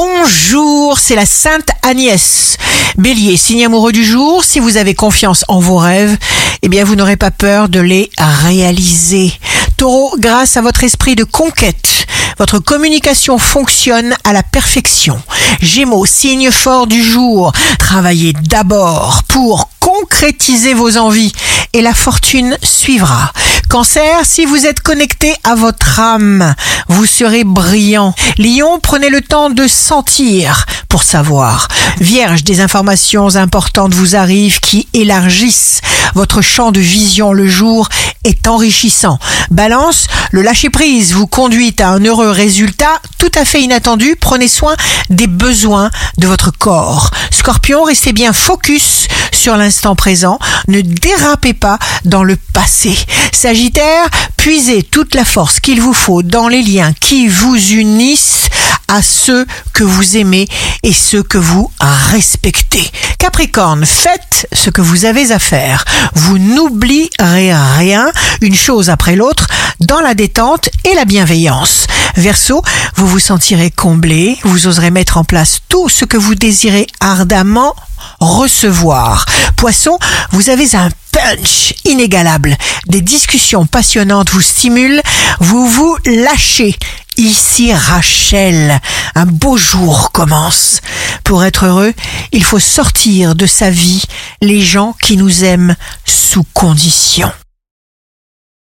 Bonjour, c'est la Sainte Agnès. Bélier, signe amoureux du jour, si vous avez confiance en vos rêves, eh bien vous n'aurez pas peur de les réaliser. Taureau, grâce à votre esprit de conquête, votre communication fonctionne à la perfection. Gémeaux, signe fort du jour, travaillez d'abord pour concrétiser vos envies et la fortune suivra. Cancer, si vous êtes connecté à votre âme, vous serez brillant. Lion, prenez le temps de sentir pour savoir. Vierge, des informations importantes vous arrivent qui élargissent votre champ de vision le jour est enrichissant. Balance, le lâcher-prise vous conduit à un heureux résultat tout à fait inattendu. Prenez soin des besoins de votre corps. Scorpion, restez bien focus sur l'instant présent. Ne dérapez pas dans le passé. Sagittaire, puisez toute la force qu'il vous faut dans les liens qui vous unissent à ceux que vous aimez et ceux que vous respectez. Capricorne, faites ce que vous avez à faire. Vous n'oublierez rien, une chose après l'autre, dans la détente et la bienveillance. Verseau, vous vous sentirez comblé, vous oserez mettre en place tout ce que vous désirez ardemment recevoir. Poisson, vous avez un punch inégalable. Des discussions passionnantes vous stimulent, vous vous lâchez. Ici Rachel, un beau jour commence. Pour être heureux, il faut sortir de sa vie les gens qui nous aiment sous condition.